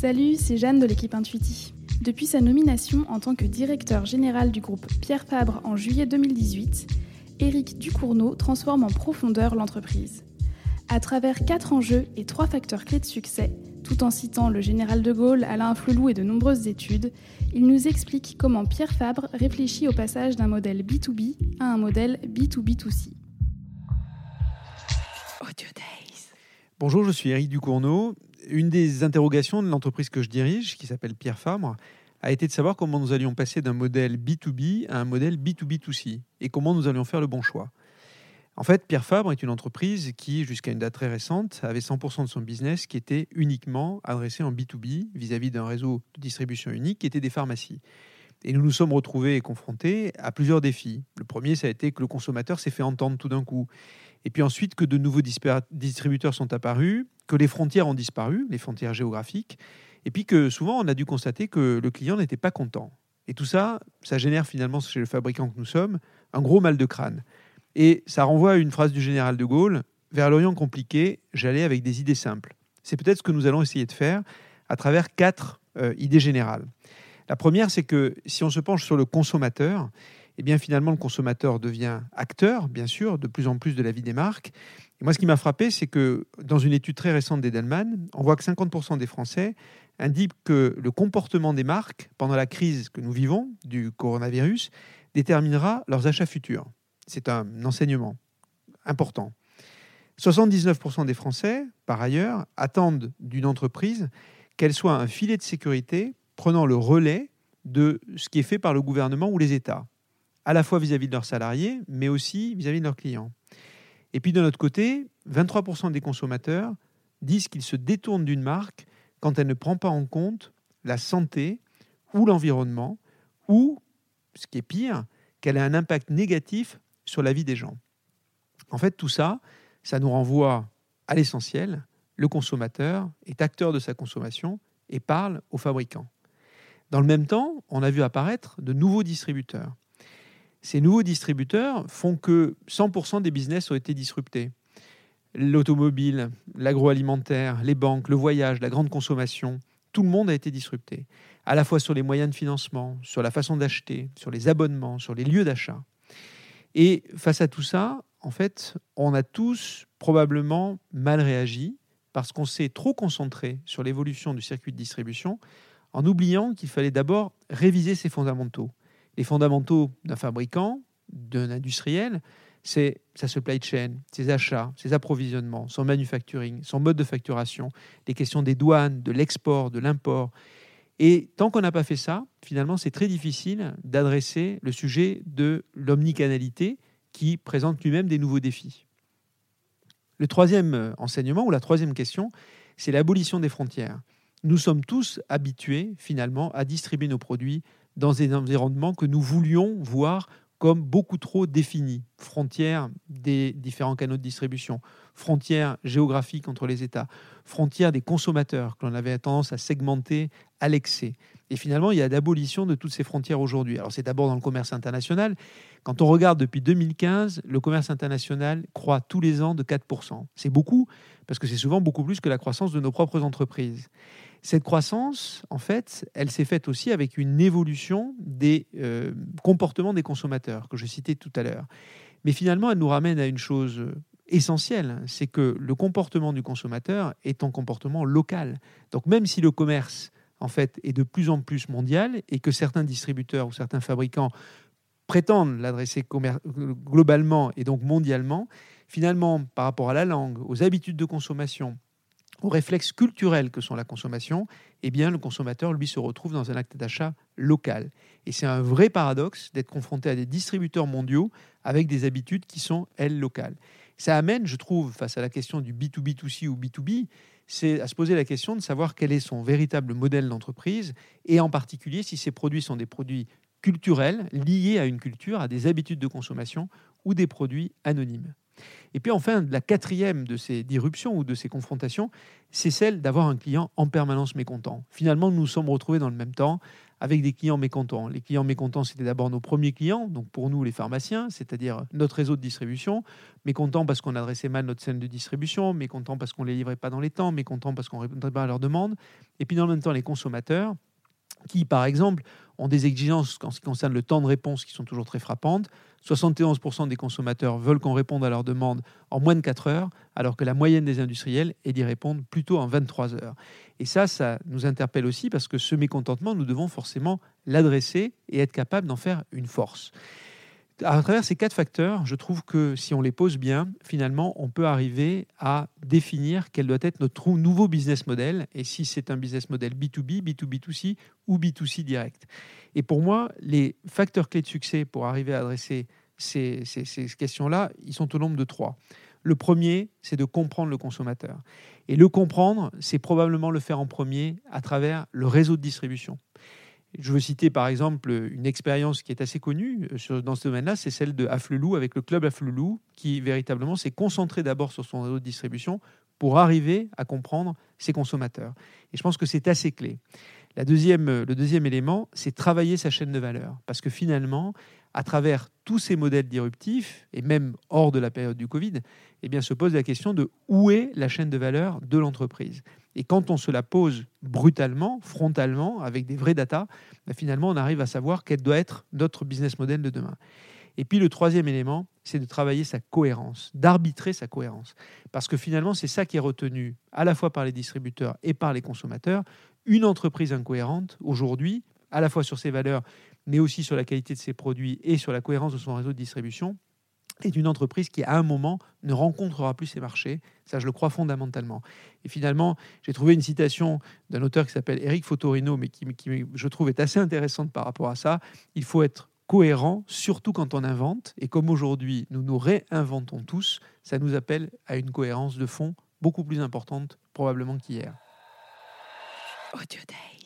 Salut, c'est Jeanne de l'équipe Intuiti. Depuis sa nomination en tant que directeur général du groupe Pierre Fabre en juillet 2018, Éric Ducournau transforme en profondeur l'entreprise. À travers quatre enjeux et trois facteurs clés de succès, tout en citant le général de Gaulle, Alain Flelou et de nombreuses études, il nous explique comment Pierre Fabre réfléchit au passage d'un modèle B2B à un modèle B2B2C. Bonjour, je suis Éric Ducournau. Une des interrogations de l'entreprise que je dirige, qui s'appelle Pierre Fabre, a été de savoir comment nous allions passer d'un modèle B2B à un modèle B2B2C et comment nous allions faire le bon choix. En fait, Pierre Fabre est une entreprise qui, jusqu'à une date très récente, avait 100% de son business qui était uniquement adressé en B2B vis-à-vis d'un réseau de distribution unique qui était des pharmacies. Et nous nous sommes retrouvés et confrontés à plusieurs défis. Le premier, ça a été que le consommateur s'est fait entendre tout d'un coup. Et puis ensuite, que de nouveaux distributeurs sont apparus, que les frontières ont disparu, les frontières géographiques, et puis que souvent, on a dû constater que le client n'était pas content. Et tout ça, ça génère finalement, chez le fabricant que nous sommes, un gros mal de crâne. Et ça renvoie à une phrase du général de Gaulle Vers l'Orient compliqué, j'allais avec des idées simples. C'est peut-être ce que nous allons essayer de faire à travers quatre euh, idées générales. La première, c'est que si on se penche sur le consommateur, eh bien finalement le consommateur devient acteur, bien sûr, de plus en plus de la vie des marques. Moi, ce qui m'a frappé, c'est que dans une étude très récente d'Edelman, on voit que 50% des Français indiquent que le comportement des marques pendant la crise que nous vivons du coronavirus déterminera leurs achats futurs. C'est un enseignement important. 79% des Français, par ailleurs, attendent d'une entreprise qu'elle soit un filet de sécurité prenant le relais de ce qui est fait par le gouvernement ou les États, à la fois vis-à-vis de leurs salariés, mais aussi vis-à-vis de leurs clients. Et puis de notre côté, 23% des consommateurs disent qu'ils se détournent d'une marque quand elle ne prend pas en compte la santé ou l'environnement, ou, ce qui est pire, qu'elle a un impact négatif sur la vie des gens. En fait, tout ça, ça nous renvoie à l'essentiel. Le consommateur est acteur de sa consommation et parle aux fabricants. Dans le même temps, on a vu apparaître de nouveaux distributeurs. Ces nouveaux distributeurs font que 100% des business ont été disruptés. L'automobile, l'agroalimentaire, les banques, le voyage, la grande consommation, tout le monde a été disrupté, à la fois sur les moyens de financement, sur la façon d'acheter, sur les abonnements, sur les lieux d'achat. Et face à tout ça, en fait, on a tous probablement mal réagi parce qu'on s'est trop concentré sur l'évolution du circuit de distribution en oubliant qu'il fallait d'abord réviser ses fondamentaux. Les fondamentaux d'un fabricant, d'un industriel, c'est sa supply chain, ses achats, ses approvisionnements, son manufacturing, son mode de facturation, les questions des douanes, de l'export, de l'import. Et tant qu'on n'a pas fait ça, finalement, c'est très difficile d'adresser le sujet de l'omnicanalité qui présente lui-même des nouveaux défis. Le troisième euh, enseignement ou la troisième question, c'est l'abolition des frontières. Nous sommes tous habitués finalement à distribuer nos produits dans des environnements que nous voulions voir comme beaucoup trop définis. Frontières des différents canaux de distribution, frontières géographiques entre les États, frontières des consommateurs que l'on avait tendance à segmenter à l'excès. Et finalement, il y a l'abolition de toutes ces frontières aujourd'hui. Alors c'est d'abord dans le commerce international. Quand on regarde depuis 2015, le commerce international croît tous les ans de 4%. C'est beaucoup, parce que c'est souvent beaucoup plus que la croissance de nos propres entreprises. Cette croissance, en fait, elle s'est faite aussi avec une évolution des euh, comportements des consommateurs que je citais tout à l'heure. Mais finalement, elle nous ramène à une chose essentielle, c'est que le comportement du consommateur est un comportement local. Donc même si le commerce, en fait, est de plus en plus mondial et que certains distributeurs ou certains fabricants prétendent l'adresser globalement et donc mondialement, finalement, par rapport à la langue, aux habitudes de consommation, aux réflexes culturels que sont la consommation, eh bien, le consommateur, lui, se retrouve dans un acte d'achat local. Et c'est un vrai paradoxe d'être confronté à des distributeurs mondiaux avec des habitudes qui sont, elles, locales. Ça amène, je trouve, face à la question du B2B2C ou B2B, c'est à se poser la question de savoir quel est son véritable modèle d'entreprise et en particulier si ces produits sont des produits culturels liés à une culture, à des habitudes de consommation ou des produits anonymes. Et puis enfin, la quatrième de ces disruptions ou de ces confrontations, c'est celle d'avoir un client en permanence mécontent. Finalement, nous nous sommes retrouvés dans le même temps avec des clients mécontents. Les clients mécontents, c'était d'abord nos premiers clients, donc pour nous les pharmaciens, c'est-à-dire notre réseau de distribution, mécontents parce qu'on adressait mal notre scène de distribution, mécontents parce qu'on ne les livrait pas dans les temps, mécontents parce qu'on répondait pas à leurs demandes, et puis dans le même temps les consommateurs qui, par exemple, ont des exigences en ce qui concerne le temps de réponse qui sont toujours très frappantes. 71% des consommateurs veulent qu'on réponde à leurs demandes en moins de 4 heures, alors que la moyenne des industriels est d'y répondre plutôt en 23 heures. Et ça, ça nous interpelle aussi parce que ce mécontentement, nous devons forcément l'adresser et être capable d'en faire une force à travers ces quatre facteurs, je trouve que si on les pose bien, finalement, on peut arriver à définir quel doit être notre nouveau business model et si c'est un business model B2B, B2B2C ou B2C direct. Et pour moi, les facteurs clés de succès pour arriver à adresser ces, ces questions-là, ils sont au nombre de trois. Le premier, c'est de comprendre le consommateur. Et le comprendre, c'est probablement le faire en premier à travers le réseau de distribution. Je veux citer par exemple une expérience qui est assez connue euh, dans ce domaine-là, c'est celle de Afflelou avec le club Afflelou, qui véritablement s'est concentré d'abord sur son réseau de distribution pour arriver à comprendre ses consommateurs. Et je pense que c'est assez clé. La deuxième, le deuxième élément, c'est travailler sa chaîne de valeur. Parce que finalement, à travers tous ces modèles disruptifs, et même hors de la période du Covid, eh bien, se pose la question de où est la chaîne de valeur de l'entreprise. Et quand on se la pose brutalement, frontalement, avec des vrais data, ben, finalement, on arrive à savoir quel doit être notre business model de demain. Et puis le troisième élément, c'est de travailler sa cohérence, d'arbitrer sa cohérence. Parce que finalement, c'est ça qui est retenu à la fois par les distributeurs et par les consommateurs. Une entreprise incohérente, aujourd'hui, à la fois sur ses valeurs, mais aussi sur la qualité de ses produits et sur la cohérence de son réseau de distribution, est une entreprise qui, à un moment, ne rencontrera plus ses marchés. Ça, je le crois fondamentalement. Et finalement, j'ai trouvé une citation d'un auteur qui s'appelle Eric Fotorino, mais qui, je trouve, est assez intéressante par rapport à ça. Il faut être cohérent, surtout quand on invente. Et comme aujourd'hui, nous nous réinventons tous, ça nous appelle à une cohérence de fond beaucoup plus importante probablement qu'hier. Audio Days.